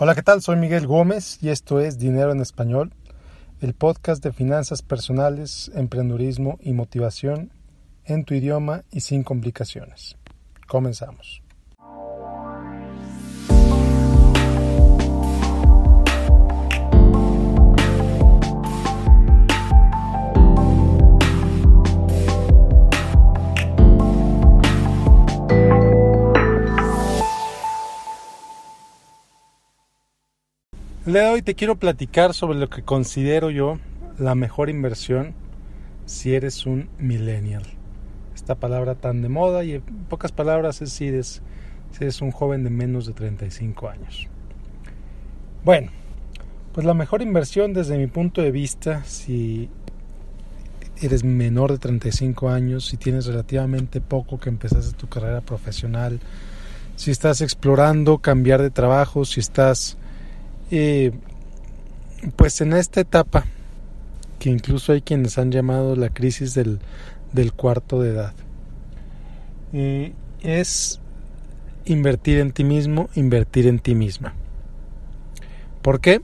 Hola, ¿qué tal? Soy Miguel Gómez y esto es Dinero en Español, el podcast de finanzas personales, emprendurismo y motivación en tu idioma y sin complicaciones. Comenzamos. El día de hoy te quiero platicar sobre lo que considero yo la mejor inversión si eres un millennial. Esta palabra tan de moda y en pocas palabras es si eres, si eres un joven de menos de 35 años. Bueno, pues la mejor inversión desde mi punto de vista, si eres menor de 35 años, si tienes relativamente poco que empezaste tu carrera profesional, si estás explorando cambiar de trabajo, si estás y pues en esta etapa, que incluso hay quienes han llamado la crisis del, cuarto de edad, es invertir en ti mismo, invertir en ti misma. ¿Por qué?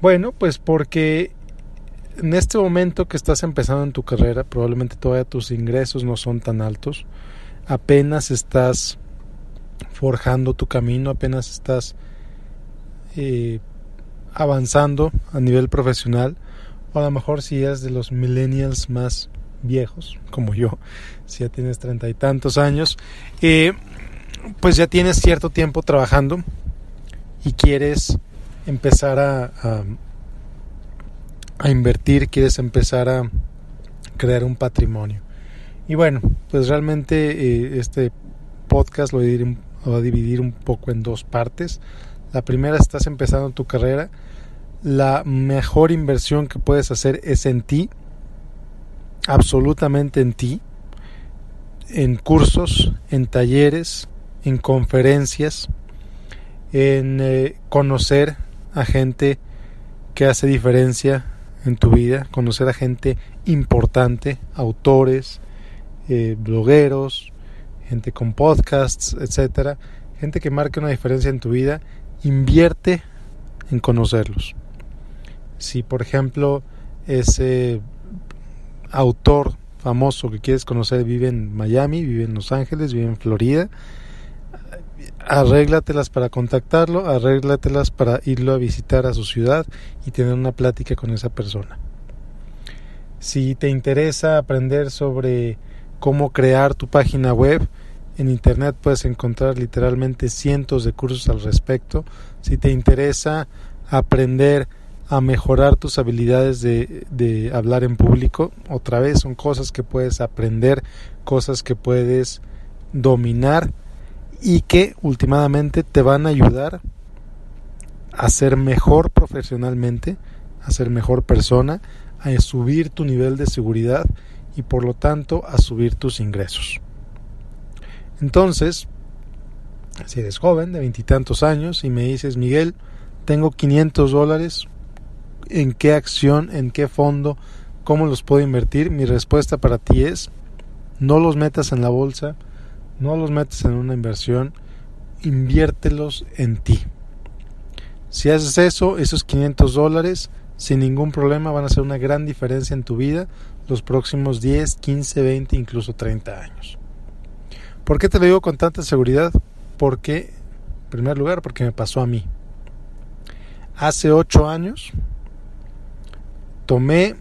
Bueno, pues porque en este momento que estás empezando en tu carrera, probablemente todavía tus ingresos no son tan altos, apenas estás forjando tu camino, apenas estás eh, avanzando a nivel profesional, o a lo mejor si eres de los millennials más viejos, como yo, si ya tienes treinta y tantos años, eh, pues ya tienes cierto tiempo trabajando y quieres empezar a, a, invertir, quieres empezar a crear un patrimonio. Y bueno, pues realmente eh, este podcast lo voy a dividir un poco en dos partes. La primera, estás empezando tu carrera, la mejor inversión que puedes hacer es en ti, absolutamente en ti, en cursos, en talleres, en conferencias, en eh, conocer a gente que hace diferencia en tu vida, conocer a gente importante, autores, eh, blogueros, gente con podcasts, etcétera, gente que marque una diferencia en tu vida invierte en conocerlos. Si, por ejemplo, ese autor famoso que quieres conocer vive en Miami, vive en Los Ángeles, vive en Florida, arréglatelas para contactarlo, arréglatelas para irlo a visitar a su ciudad y tener una plática con esa persona. Si te interesa aprender sobre cómo crear tu página web, en Internet puedes encontrar literalmente cientos de cursos al respecto. Si te interesa aprender a mejorar tus habilidades de, hablar en público, otra vez son cosas que puedes aprender, cosas que puedes dominar y que últimamente te van a ayudar a ser mejor profesionalmente, a ser mejor persona, a subir tu nivel de seguridad y por lo tanto a subir tus ingresos. Entonces, si eres joven, de veintitantos años, y me dices, Miguel, tengo 500 dólares, ¿en qué acción, en qué fondo, cómo los puedo invertir? Mi respuesta para ti es, no los metas en la bolsa, no los metas en una inversión, inviértelos en ti. Si haces eso, esos 500 dólares, sin ningún problema, van a ser una gran diferencia en tu vida los próximos 10, 15, 20, incluso 30 años. ¿Por qué te lo digo con tanta seguridad? Porque, en primer lugar, porque me pasó a mí. Hace ocho años tomé,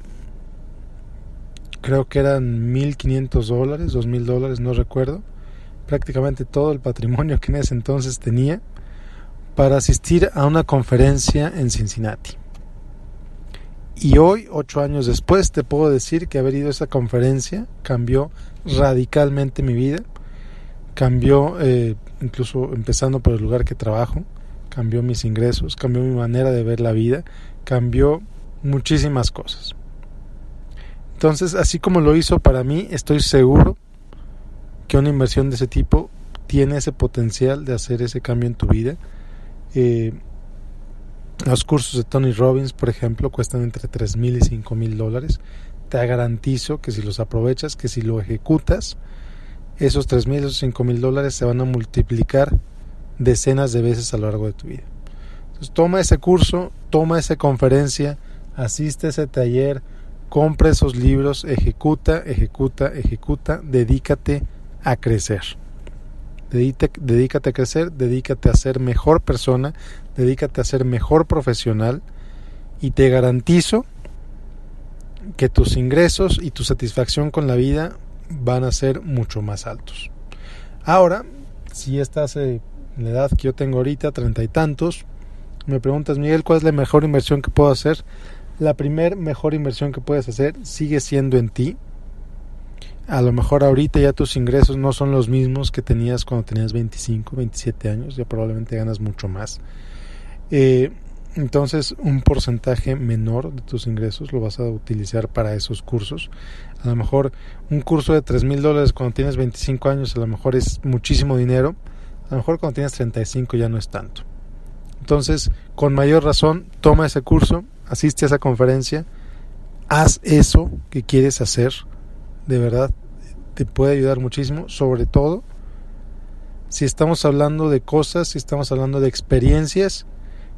creo que eran 1.500 dólares, 2.000 dólares, no recuerdo, prácticamente todo el patrimonio que en ese entonces tenía, para asistir a una conferencia en Cincinnati. Y hoy, ocho años después, te puedo decir que haber ido a esa conferencia cambió radicalmente mi vida cambió, eh, incluso empezando por el lugar que trabajo, cambió mis ingresos, cambió mi manera de ver la vida, cambió muchísimas cosas. Entonces, así como lo hizo para mí, estoy seguro que una inversión de ese tipo tiene ese potencial de hacer ese cambio en tu vida. Eh, los cursos de Tony Robbins, por ejemplo, cuestan entre tres mil y cinco mil dólares. Te garantizo que si los aprovechas, que si lo ejecutas, esos tres mil, esos cinco mil dólares se van a multiplicar decenas de veces a lo largo de tu vida. Entonces, toma ese curso, toma esa conferencia, asiste a ese taller, compra esos libros, ejecuta, ejecuta, ejecuta, dedícate a crecer. Dedícate, a crecer, dedícate a ser mejor persona, dedícate a ser mejor profesional y te garantizo que tus ingresos y tu satisfacción con la vida van a ser mucho más altos. Ahora, si estás en la edad que yo tengo ahorita, treinta y tantos, me preguntas, Miguel, ¿cuál es la mejor inversión que puedo hacer? La primer mejor inversión que puedes hacer sigue siendo en ti. A lo mejor ahorita ya tus ingresos no son los mismos que tenías cuando tenías 25, 27 años, ya probablemente ganas mucho más. Eh, entonces, un porcentaje menor de tus ingresos lo vas a utilizar para esos cursos. A lo mejor un curso de 3 mil dólares cuando tienes 25 años, a lo mejor es muchísimo dinero. A lo mejor cuando tienes 35 ya no es tanto. Entonces, con mayor razón, toma ese curso, asiste a esa conferencia, haz eso que quieres hacer. De verdad, te puede ayudar muchísimo, sobre todo si estamos hablando de cosas, si estamos hablando de experiencias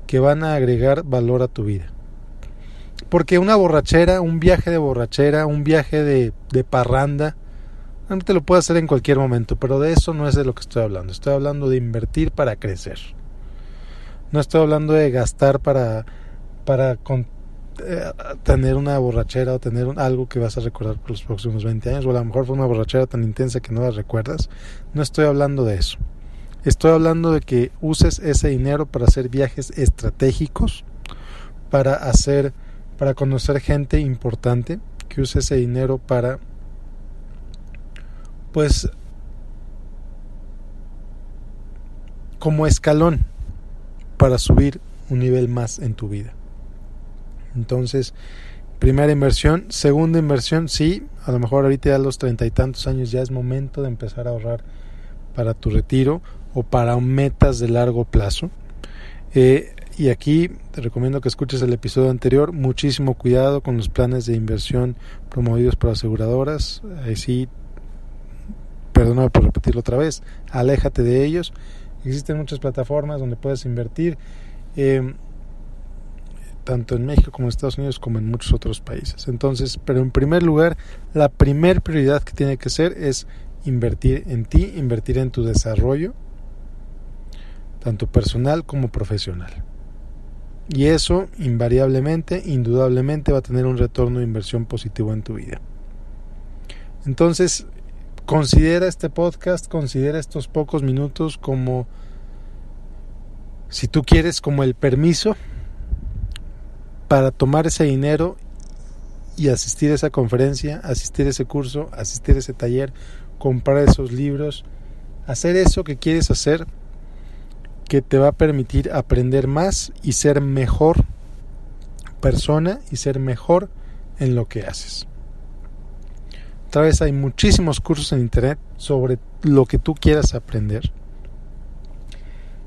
que van a agregar valor a tu vida. Porque una borrachera, un viaje de borrachera, un viaje de, de parranda, te lo puedes hacer en cualquier momento, pero de eso no es de lo que estoy hablando. Estoy hablando de invertir para crecer. No estoy hablando de gastar para, para eh, tener una borrachera o tener algo que vas a recordar por los próximos 20 años, o a lo mejor fue una borrachera tan intensa que no la recuerdas. No estoy hablando de eso. Estoy hablando de que uses ese dinero para hacer viajes estratégicos, para hacer, para conocer gente importante, que uses ese dinero para, pues, como escalón para subir un nivel más en tu vida. Entonces, primera inversión, segunda inversión, sí, a lo mejor ahorita ya a los treinta y tantos años ya es momento de empezar a ahorrar para tu retiro o para metas de largo plazo. Eh, y aquí te recomiendo que escuches el episodio anterior. Muchísimo cuidado con los planes de inversión promovidos por aseguradoras. Ahí sí, perdóname por repetirlo otra vez, aléjate de ellos. Existen muchas plataformas donde puedes invertir, eh, tanto en México como en Estados Unidos como en muchos otros países. Entonces, pero en primer lugar, la primer prioridad que tiene que ser es invertir en ti, invertir en tu desarrollo tanto personal como profesional. Y eso invariablemente, indudablemente va a tener un retorno de inversión positivo en tu vida. Entonces, considera este podcast, considera estos pocos minutos como, si tú quieres, como el permiso para tomar ese dinero y asistir a esa conferencia, asistir a ese curso, asistir a ese taller, comprar esos libros, hacer eso que quieres hacer que te va a permitir aprender más y ser mejor persona y ser mejor en lo que haces. Otra vez hay muchísimos cursos en internet sobre lo que tú quieras aprender.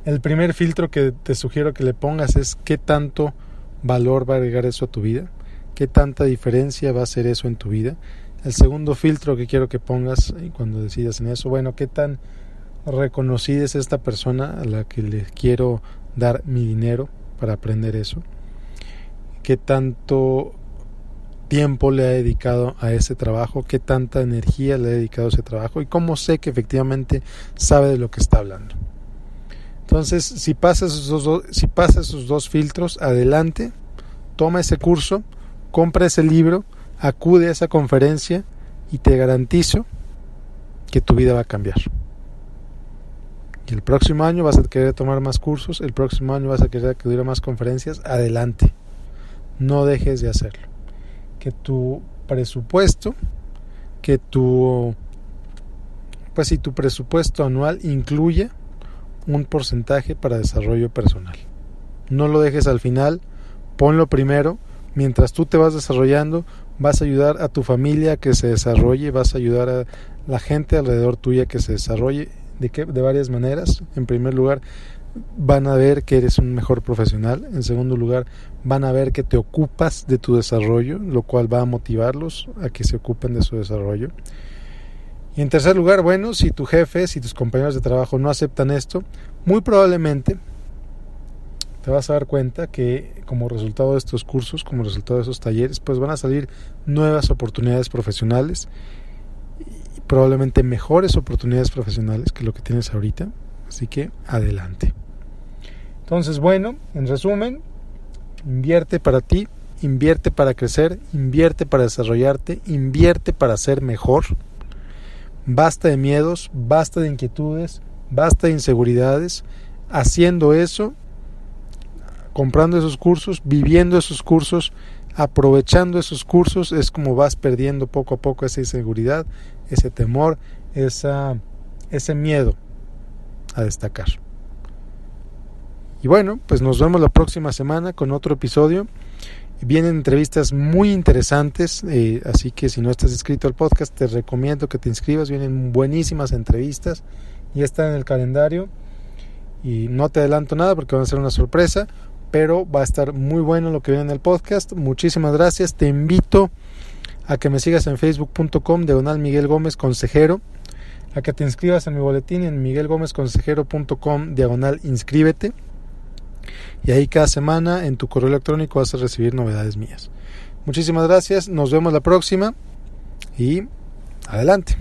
El primer filtro que te sugiero que le pongas es qué tanto valor va a agregar eso a tu vida, qué tanta diferencia va a hacer eso en tu vida. El segundo filtro que quiero que pongas cuando decidas en eso, bueno, qué tan reconocida es esta persona a la que le quiero dar mi dinero para aprender eso, qué tanto tiempo le ha dedicado a ese trabajo, qué tanta energía le ha dedicado a ese trabajo y cómo sé que efectivamente sabe de lo que está hablando. Entonces, si pasas esos dos, si pasas esos dos filtros, adelante, toma ese curso, compra ese libro, acude a esa conferencia y te garantizo que tu vida va a cambiar el próximo año vas a querer tomar más cursos, el próximo año vas a querer acudir a más conferencias, adelante. No dejes de hacerlo. Que tu presupuesto, que tu pues si tu presupuesto anual incluye un porcentaje para desarrollo personal. No lo dejes al final, ponlo primero. Mientras tú te vas desarrollando, vas a ayudar a tu familia a que se desarrolle, vas a ayudar a la gente alrededor tuya que se desarrolle ¿De, de varias maneras. En primer lugar, van a ver que eres un mejor profesional. En segundo lugar, van a ver que te ocupas de tu desarrollo, lo cual va a motivarlos a que se ocupen de su desarrollo. Y en tercer lugar, bueno, si tu jefe, si tus compañeros de trabajo no aceptan esto, muy probablemente te vas a dar cuenta que como resultado de estos cursos, como resultado de esos talleres, pues van a salir nuevas oportunidades profesionales probablemente mejores oportunidades profesionales que lo que tienes ahorita. Así que adelante. Entonces, bueno, en resumen, invierte para ti, invierte para crecer, invierte para desarrollarte, invierte para ser mejor. Basta de miedos, basta de inquietudes, basta de inseguridades. Haciendo eso, comprando esos cursos, viviendo esos cursos, aprovechando esos cursos, es como vas perdiendo poco a poco esa inseguridad, ese temor, esa, ese miedo a destacar. Y bueno, pues nos vemos la próxima semana con otro episodio. Vienen entrevistas muy interesantes, eh, así que si no estás inscrito al podcast, te recomiendo que te inscribas. Vienen buenísimas entrevistas, ya están en el calendario. Y no te adelanto nada porque va a ser una sorpresa pero va a estar muy bueno lo que viene en el podcast. Muchísimas gracias. Te invito a que me sigas en facebook.com diagonal Miguel Gómez Consejero, a que te inscribas en mi boletín en miguelgomezconsejero.com diagonal inscríbete. Y ahí cada semana en tu correo electrónico vas a recibir novedades mías. Muchísimas gracias, nos vemos la próxima y adelante.